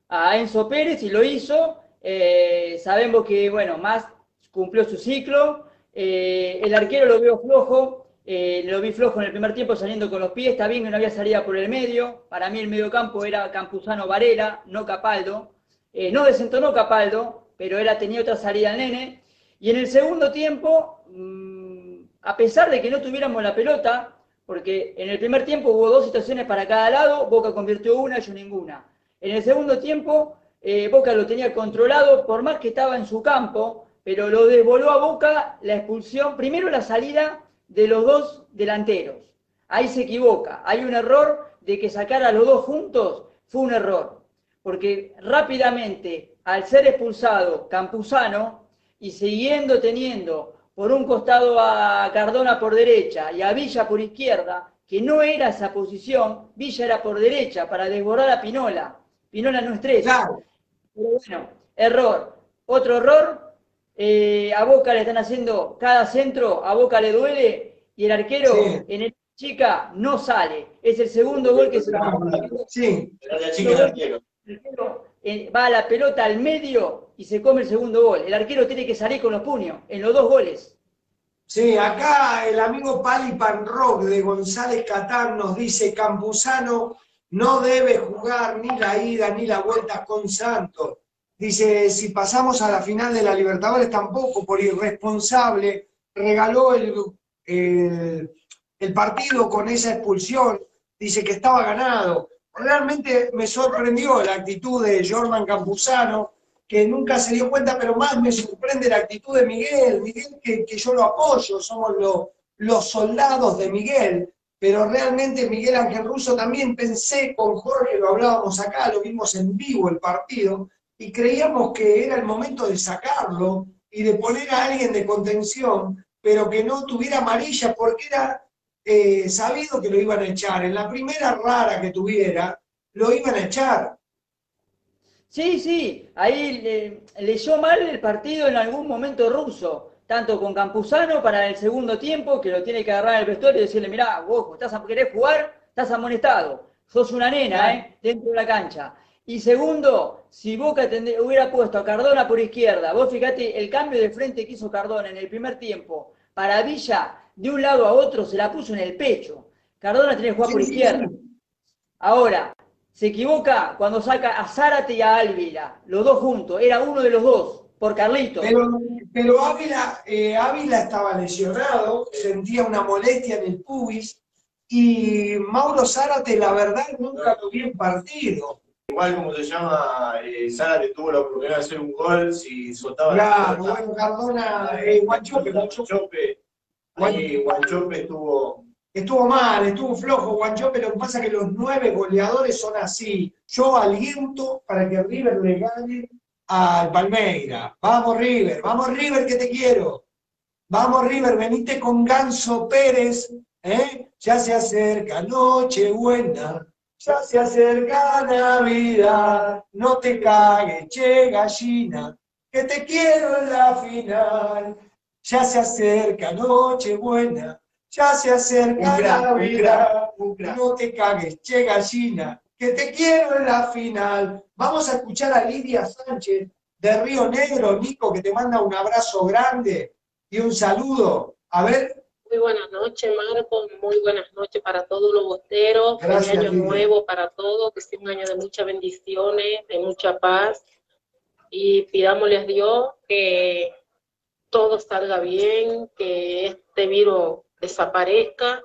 a Enzo Pérez y lo hizo. Eh, sabemos que, bueno, más cumplió su ciclo. Eh, el arquero lo veo flojo, eh, lo vi flojo en el primer tiempo saliendo con los pies, está bien que no había salida por el medio. Para mí el medio campo era Campuzano Varela, no Capaldo. No desentonó Capaldo, pero él tenía otra salida al nene. Y en el segundo tiempo, mm, a pesar de que no tuviéramos la pelota, porque en el primer tiempo hubo dos situaciones para cada lado, Boca convirtió una, yo ninguna. En el segundo tiempo, eh, Boca lo tenía controlado, por más que estaba en su campo, pero lo desvoló a Boca la expulsión, primero la salida de los dos delanteros. Ahí se equivoca. Hay un error de que sacar a los dos juntos fue un error. Porque rápidamente, al ser expulsado Campuzano y siguiendo teniendo por un costado a Cardona por derecha y a Villa por izquierda, que no era esa posición, Villa era por derecha para desbordar a Pinola. Pinola no es tres. Pero bueno, error. Otro error, eh, a Boca le están haciendo cada centro, a Boca le duele y el arquero Sí. en el chica no sale. Es el segundo gol que se Sí. La chica del arquero. Va la pelota al medio y se come el segundo gol. El arquero tiene que salir con los puños en los dos goles. Sí, acá el amigo Pali Panrock de González Catán nos dice, Campuzano no debe jugar ni la ida ni la vuelta con Santos. Dice, si pasamos a la final de la Libertadores tampoco, por irresponsable, regaló el, el partido con esa expulsión, dice que estaba ganado. Realmente me sorprendió la actitud de Jordan Campuzano, que nunca se dio cuenta, pero más me sorprende la actitud de Miguel. Miguel, que, yo lo apoyo, somos lo- los soldados de Miguel, pero realmente Miguel Ángel Russo también pensé con Jorge, lo hablábamos acá, lo vimos en vivo el partido, y creíamos que era el momento de sacarlo y de poner a alguien de contención, pero que no tuviera amarilla porque era eh, sabido que lo iban a echar. En la primera rara que tuviera, lo iban a echar. Sí, sí, ahí le, leyó mal el partido en algún momento ruso, tanto con Campuzano para el segundo tiempo, que lo tiene que agarrar en el vestuario y decirle, mirá, vos estás querés jugar, estás amonestado, sos una nena, ¿eh? Dentro de la cancha. Y segundo, si Boca hubiera puesto a Cardona por izquierda, vos fíjate el cambio de frente que hizo Cardona en el primer tiempo, para Villa, de un lado a otro, se la puso en el pecho. Cardona tenía que jugar por izquierda. Ahora, se equivoca cuando saca a Zárate y a Ávila, los dos juntos, era uno de los dos, por Carlito. Pero, Ávila, eh, Ávila estaba lesionado, sentía una molestia en el pubis, y Mauro Zárate, la verdad, nunca tuvo bien partido igual como se llama, eh, Zárate tuvo la oportunidad de hacer un gol si soltaba claro, la bueno, Cardona, eh, Guanchope, Guanchope, ahí Guanchope estuvo... Estuvo mal, estuvo flojo Guanchope, lo que pasa es que los nueve goleadores son así. Yo aliento para que River le gane al Palmeira. Vamos River, vamos River que te quiero. Vamos River, venite con Ganso Pérez, ¿eh? Ya se acerca Nochebuena, ya se acerca Navidad, no te cagues, che gallina, que te quiero en la final. Ya se acerca Nochebuena, ya se acerca Navidad, no te cagues, che gallina, que te quiero en la final. Vamos a escuchar a Lidia Sánchez de Río Negro, Nico, que te manda un abrazo grande y un saludo. A ver, muy buenas noches, Marco. Muy buenas noches para todos los boteros. Feliz año nuevo para todos. Que sea un año de muchas bendiciones, de mucha paz. Y pidámosle a Dios que todo salga bien, que este virus desaparezca.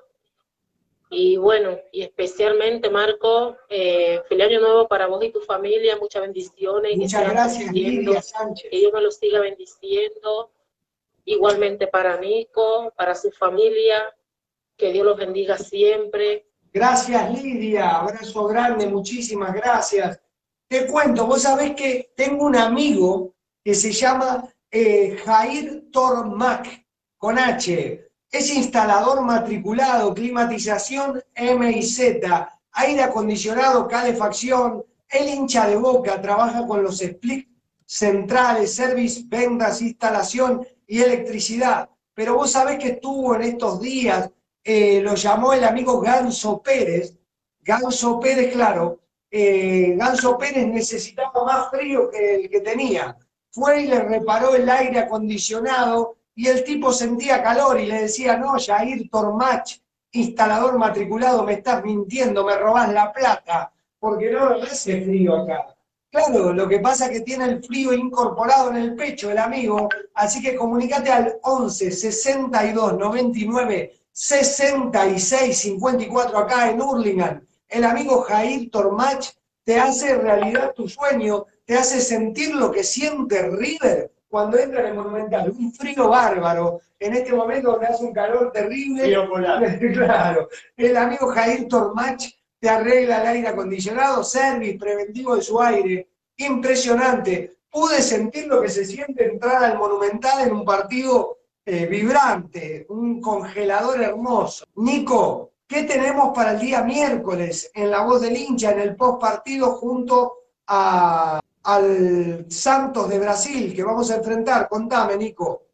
Y bueno, y especialmente, Marco, eh, feliz año nuevo para vos y tu familia. Muchas bendiciones. Muchas gracias, Lidia Sánchez. Que Dios me lo siga bendiciendo igualmente para Nico, para su familia, que Dios los bendiga siempre. Gracias Lidia, abrazo grande, muchísimas gracias. Te cuento, vos sabés que tengo un amigo que se llama eh, Jair Tormac, con H. Es instalador matriculado, climatización M y Z, aire acondicionado, calefacción, el hincha de boca, trabaja con los split centrales, service, ventas, instalación y electricidad. Pero vos sabés que estuvo en estos días, eh, lo llamó el amigo Ganso Pérez. Ganso Pérez, claro, eh, Ganso Pérez necesitaba más frío que el que tenía. Fue y le reparó el aire acondicionado y el tipo sentía calor y le decía, no, Jair Tormach, instalador matriculado, me estás mintiendo, me robás la plata, porque no hace frío acá. Claro, lo que pasa es que tiene el frío incorporado en el pecho el amigo, así que comunícate al 11 62 99 66 54 acá en Hurlingham. El amigo Jair Tormach te hace realidad tu sueño, te hace sentir lo que siente River cuando entra en el Monumental. Un frío bárbaro. En este momento donde hace un calor terrible. Frío polar. claro. El amigo Jair Tormach te arregla el aire acondicionado, service preventivo de su aire. Impresionante. Pude sentir lo que se siente entrar al Monumental en un partido eh, vibrante, un congelador hermoso. Nico, ¿qué tenemos para el día miércoles en La Voz del Hincha, en el post partido junto a, al Santos de Brasil que vamos a enfrentar? Contame, Nico.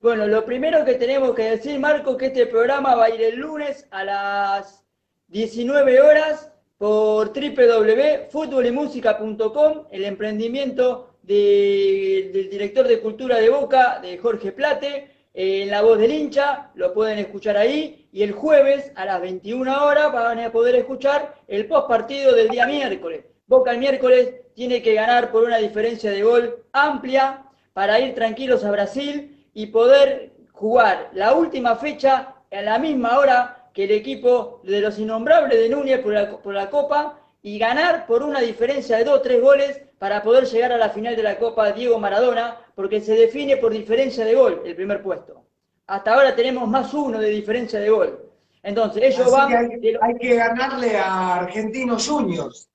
Bueno, lo primero que tenemos que decir, Marco, que este programa va a ir el lunes a las 19 horas por www.futbolymusica.com, el emprendimiento del director de Cultura de Boca, de Jorge Plate, en La Voz del Hincha, lo pueden escuchar ahí, y el jueves a las 21 horas van a poder escuchar el post partido del día miércoles. Boca el miércoles tiene que ganar por una diferencia de gol amplia para ir tranquilos a Brasil y poder jugar la última fecha a la misma hora que el equipo de los innombrables de Núñez por la, por la Copa y ganar por una diferencia de dos o tres goles para poder llegar a la final de la Copa Diego Maradona, porque se define por diferencia de gol el primer puesto. Hasta ahora tenemos más uno de diferencia de gol. Entonces, ellos van... hay, que ganarle a Argentinos Juniors.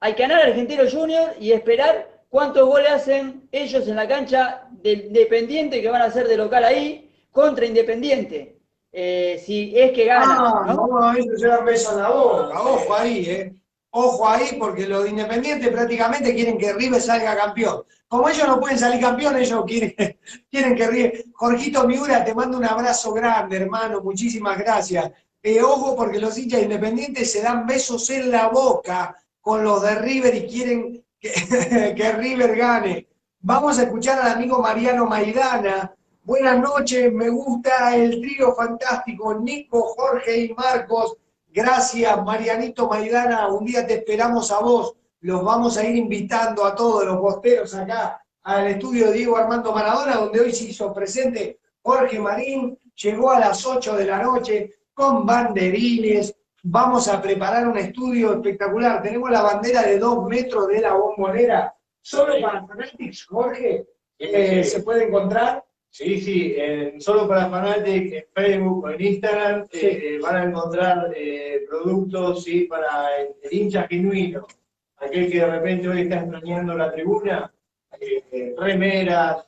Hay que ganar a Argentinos Juniors y esperar cuántos goles hacen ellos en la cancha del Independiente que van a ser de local ahí contra Independiente. Eh, si es que ganan. Ah, ¿no? no, eso se da beso en la boca. Ojo ahí, ¿eh? Ojo ahí, porque los de Independiente prácticamente quieren que River salga campeón. Como ellos no pueden salir campeón, ellos quieren, quieren que River. Jorgito Miura, te mando un abrazo grande, hermano. Muchísimas gracias. Eh, ojo, porque los hinchas de Independiente se dan besos en la boca con los de River y quieren que, River gane. Vamos a escuchar al amigo Mariano Maidana. Buenas noches, me gusta el trío fantástico, Nico, Jorge y Marcos. Gracias, Marianito Maidana. Un día te esperamos a vos. Los vamos a ir invitando a todos los posteros acá al estudio Diego Armando Maradona, donde hoy se hizo presente Jorge Marín. Llegó a las 8 de la noche con banderines. Vamos a preparar un estudio espectacular. Tenemos la bandera de dos metros de la bombonera. Solo para Fanatics, Jorge, eh, se puede encontrar. Sí, sí, solo para Fanatic, en Facebook o en Instagram eh, van a encontrar eh, productos sí, para el, el hincha genuino, aquel que de repente hoy está extrañando la tribuna, eh, eh, remeras,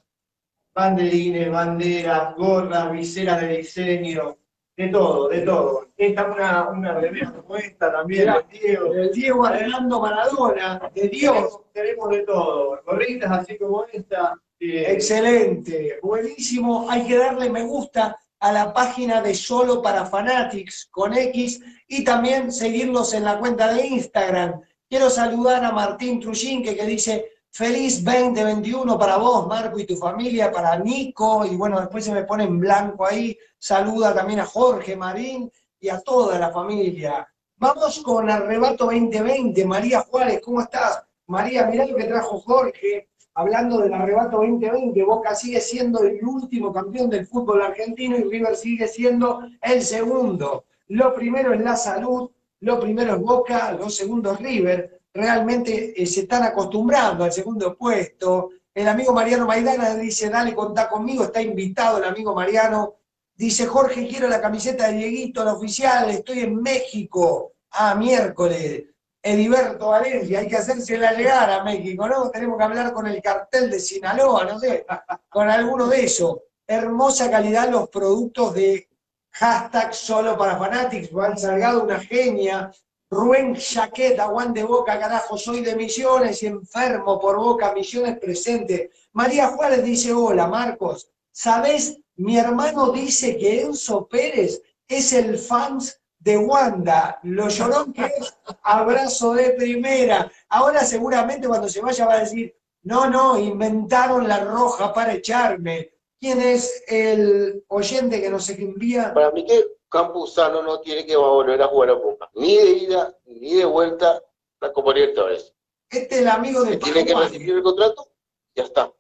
banderines, banderas, gorras, viseras de diseño, de todo, de todo. Esta es una, una remera como esta también, Mirá, del Diego. El Diego Armando Maradona, de Dios. Tenemos, de todo, gorritas así como esta. eh, Excelente, buenísimo. Hay que darle me gusta a la página de Solo para Fanatics con X y también seguirlos en la cuenta de Instagram. Quiero saludar a Martín Trujinque que dice feliz 2021 para vos, Marco, y tu familia, para Nico, y bueno, después se me pone en blanco ahí. Saluda también a Jorge Marín y a toda la familia. Vamos con Arrebato 2020. María Juárez, ¿cómo estás? María, mirá lo que trajo Jorge hablando del arrebato 2020, Boca sigue siendo el último campeón del fútbol argentino y River sigue siendo el segundo. Lo primero es la salud, lo primero es Boca, lo segundo es River. Realmente eh, se están acostumbrando al segundo puesto. El amigo Mariano Maidana dice, dale, contá conmigo, está invitado el amigo Mariano. Dice, Jorge, quiero la camiseta de Dieguito, la oficial, estoy en México. Ah, miércoles. Ediberto Valencia, hay que hacérsela llegar a México, ¿no? Tenemos que hablar con el cartel de Sinaloa, no sé, con alguno de esos. Hermosa calidad los productos de hashtag solo para fanatics, Juan Salgado, una genia. Rubén Chaqueta, Juan de Boca, carajo, soy de Misiones enfermo por Boca, Misiones presente. María Juárez dice, hola Marcos, ¿sabes? Mi hermano dice que Enzo Pérez es el fans de Wanda, lo llorón que es, abrazo de primera. Ahora seguramente cuando se vaya va a decir, no, no, inventaron la roja para echarme. ¿Quién es el oyente que nos envía? Para mí que Campuzano no tiene que volver a jugar a Boca. Ni de ida, ni de vuelta la Copa Libertadores. Este es el amigo de Tiene que recibir el contrato, ya está.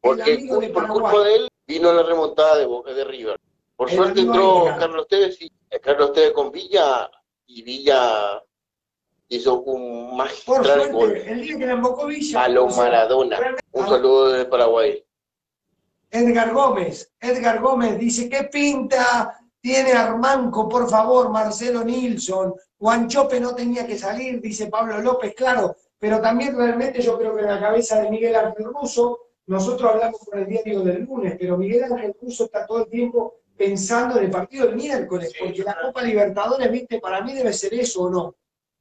Porque por culpa de él vino la remontada de, Boca- de River. Por El suerte entró. Carlos Tevez y eh, Carlos Tevez con Villa y Villa hizo un Por magistral gol suerte, el día que la embocó Villa. a lo Maradona. Un saludo desde Paraguay. Edgar Gómez, Edgar Gómez dice, ¿qué pinta tiene Armanco, por favor, Marcelo Nilsson? Guanchope no tenía que salir, dice Pablo López, claro, pero también realmente yo creo que en la cabeza de Miguel Ángel Russo, nosotros hablamos con el diario del lunes, pero Miguel Ángel Russo está todo el tiempo pensando en el partido del miércoles, porque la Copa Libertadores, viste, para mí debe ser eso o no.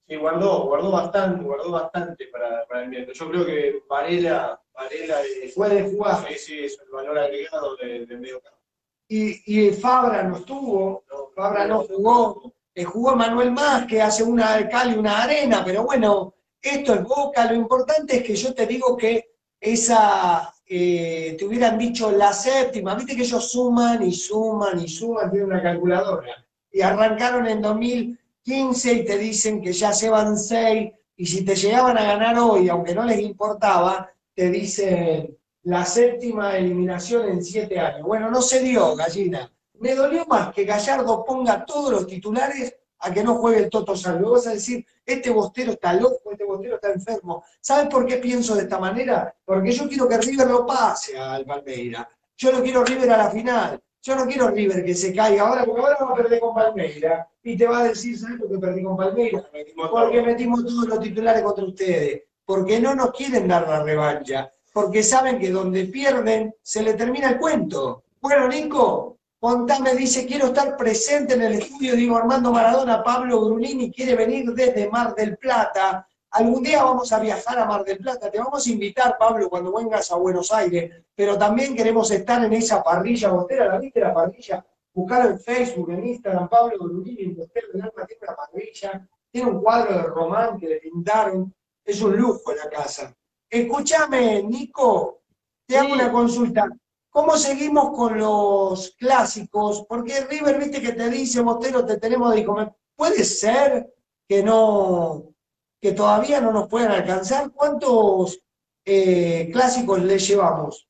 Sí, guardó, guardó bastante, guardó bastante para, para el miércoles. Yo creo que Varela, Varela es, Puede jugar. Sí, sí, es el valor agregado de- del medio campo. Y, Fabra no estuvo, Fabra no jugó, jugó Manuel Más, que hace una cal y una arena, pero bueno, esto es Boca, lo importante es que yo te digo que esa, eh, te hubieran dicho la séptima, viste que ellos suman y suman y suman, tienen una calculadora, y arrancaron en 2015 y te dicen que ya se van seis, y si te llegaban a ganar hoy, aunque no les importaba, te dicen la séptima eliminación en siete años. Bueno, no se dio, gallina. Me dolió más que Gallardo ponga todos los titulares a que no juegue el Toto Salvo. Vas a decir, este bostero está loco, este bostero está enfermo. ¿Sabes por qué pienso de esta manera? Porque yo quiero que River lo pase al Palmeira. Yo no quiero River a la final. Yo no quiero River que se caiga ahora, porque ahora va a perder con Palmeira. Y te va a decir, ¿sabes por qué perdí con Palmeira? Porque metimos todos los titulares contra ustedes. porque no nos quieren dar la revancha, porque saben que donde pierden se le termina el cuento. Bueno, Nico, contame, dice, quiero estar presente en el estudio, digo Armando Maradona, Pablo Brunini quiere venir desde Mar del Plata. Algún día vamos a viajar a Mar del Plata, te vamos a invitar, Pablo, cuando vengas a Buenos Aires, pero también queremos estar en esa parrilla bostera, ¿la viste la parrilla? Buscar en Facebook, en Instagram, Pablo Brunini, Bostero del Alma, tiene una parrilla, tiene un cuadro de Román que le pintaron, es un lujo la casa. Escúchame, Nico, te hago una consulta. ¿Cómo seguimos con los clásicos? Porque River, viste que te dice, Bostero, te tenemos de comer. ¿Puede ser que no, que todavía no nos puedan alcanzar? ¿Cuántos eh, clásicos le llevamos?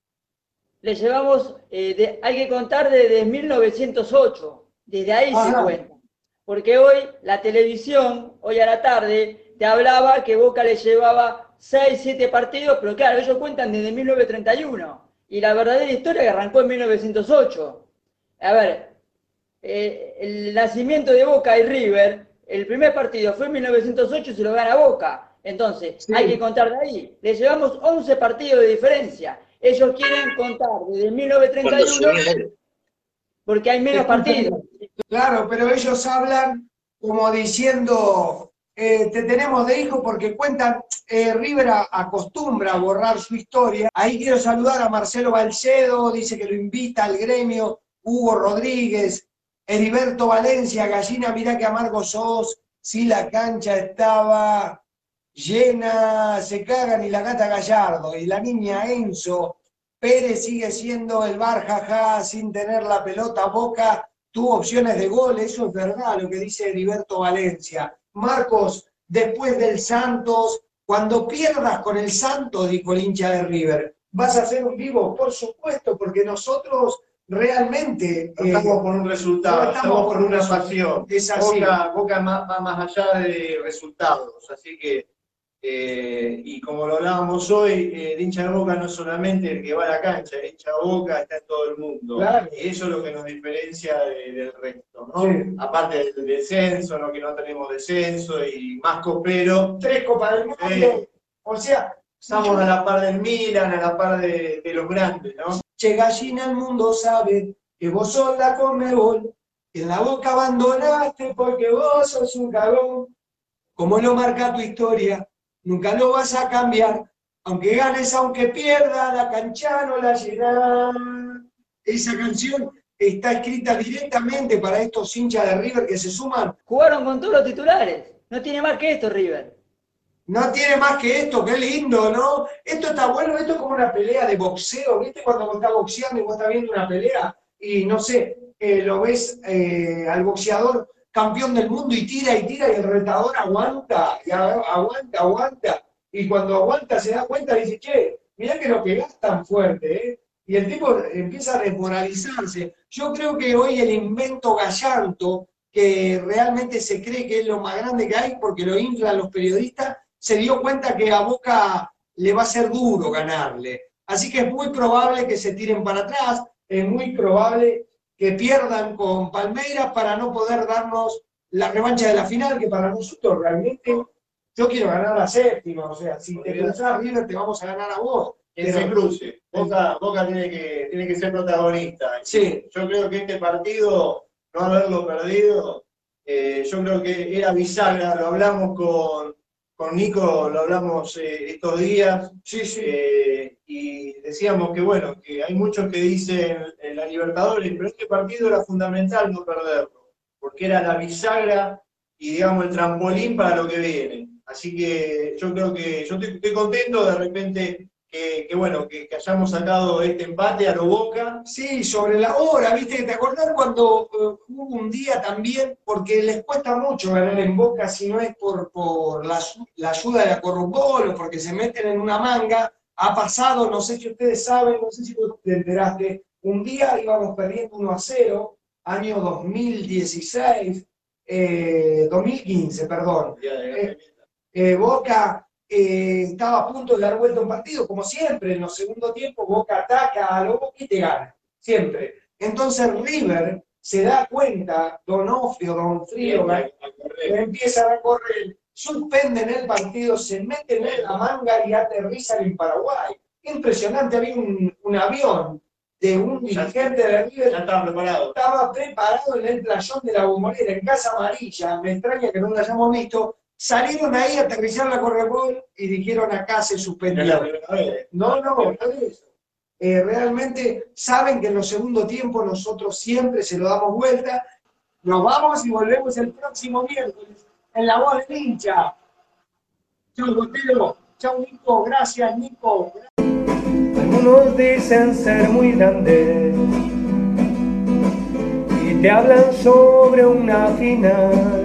Le llevamos, eh, de- hay que contar desde 1908, desde ahí se cuenta. Porque hoy la televisión, hoy a la tarde, te hablaba que Boca le llevaba 6, 7 partidos, pero claro, ellos cuentan desde 1931. Y la verdadera historia que arrancó en 1908. A ver, eh, el nacimiento de Boca y River, el primer partido fue en 1908 y se lo gana Boca. Entonces, hay que contar de ahí. Le llevamos 11 partidos de diferencia. Ellos quieren contar desde 1931 porque hay menos partidos. Claro, pero ellos hablan como diciendo, eh, te tenemos de hijo porque cuentan, eh, River acostumbra a borrar su historia. Ahí quiero saludar a Marcelo Balcedo, dice que lo invita al gremio, Hugo Rodríguez, Heriberto Valencia, Gallina, mirá que amargo sos, si la cancha estaba llena, se cagan y la gata Gallardo, y la niña Enzo, Pérez sigue siendo el bar jaja sin tener la pelota, Boca tuvo opciones de gol, eso es verdad lo que dice Heriberto Valencia. Marcos, después del Santos, cuando pierdas con el Santos, dijo el hincha de River, ¿vas a hacer un vivo? Por supuesto, porque nosotros realmente... No estamos eh, por un resultado, no estamos, por una pasión. Es así. Boca, Boca más- va más allá de resultados, así que, eh, y como lo hablábamos hoy, eh, el hincha de Boca no es solamente el que va a la cancha, el hincha de Boca está en todo el mundo. Claro. Y eso es lo que nos diferencia de- del resto, ¿no? Sí. Aparte del descenso, ¿no? que no tenemos descenso y más copero. Tres Copas del Mundo, o sea... Estamos a la par del Milan, a la par de, de los grandes, ¿no? Che gallina, el mundo sabe que vos sos la Comebol, que en la boca abandonaste porque vos sos un cagón. Como lo marca tu historia, nunca lo vas a cambiar, aunque ganes, aunque pierdas, la cancha no la llenás. Esa canción está escrita directamente para estos hinchas de River que se suman. Jugaron con todos los titulares. No tiene más que esto, River. No tiene más que esto, qué lindo, ¿no? Esto está bueno, esto es como una pelea de boxeo, ¿viste? Cuando vos estás boxeando y vos estás viendo una pelea y no sé, eh, lo ves eh, al boxeador campeón del mundo y tira y tira y el retador aguanta, y aguanta, aguanta. Y cuando aguanta se da cuenta y dice, che, mirá que no pegás tan fuerte, ¿eh? Y el tipo empieza a desmoralizarse. Yo creo que hoy el invento gallanto, que realmente se cree que es lo más grande que hay porque lo inflan los periodistas, se dio cuenta que a Boca le va a ser duro ganarle. Así que es muy probable que se tiren para atrás, es muy probable que pierdan con Palmeiras para no poder darnos la revancha de la final, que para nosotros realmente yo quiero ganar la séptima, o sea, si te cruzás River te vamos a ganar a vos. que se cruce. Boca, Boca tiene, que, tiene que ser protagonista. Sí. Yo creo que este partido, no haberlo perdido, eh, yo creo que era bisagra, lo hablamos con, con Nico, lo hablamos eh, estos días, eh, y decíamos que bueno, que hay muchos que dicen en la Libertadores, pero este partido era fundamental no perderlo, porque era la bisagra y digamos el trampolín para lo que viene. Así que yo creo que yo estoy, estoy contento de repente que, que, bueno, que, que hayamos sacado este empate a lo Boca. Sí, sobre la hora, ¿viste? ¿Te acordás cuando eh, hubo un día también? Porque les cuesta mucho ganar en Boca si no es por, por la, la ayuda de la corrupción o porque se meten en una manga. Ha pasado, no sé si ustedes saben, no sé si vos te enteraste, un día íbamos perdiendo 1 a 0, año 2016, eh, 2015, perdón. Eh, eh, Boca eh, estaba a punto de dar vuelta un partido, como siempre, en los segundos tiempos Boca ataca a lo Boca y te gana, siempre. Entonces River se da cuenta, Donofrio, Don Frío, empiezan a correr suspenden el partido, se meten en la manga y aterrizan en Paraguay. Impresionante, había un, un avión de un dirigente de River. Ya estaba preparado. Estaba preparado en el playón de la bombonera, en Casa Amarilla. Me extraña que no lo hayamos visto. Salieron ahí, aterrizaron la Correbol y dijeron acá se suspendió. No, no, no es eso. Eh, realmente saben que en los segundos tiempos nosotros siempre se lo damos vuelta. Nos vamos y volvemos el próximo miércoles en la voz del hincha. Chau, Botero. Chau, Nico. Gracias, Nico. Algunos dicen ser muy grandes y te hablan sobre una final.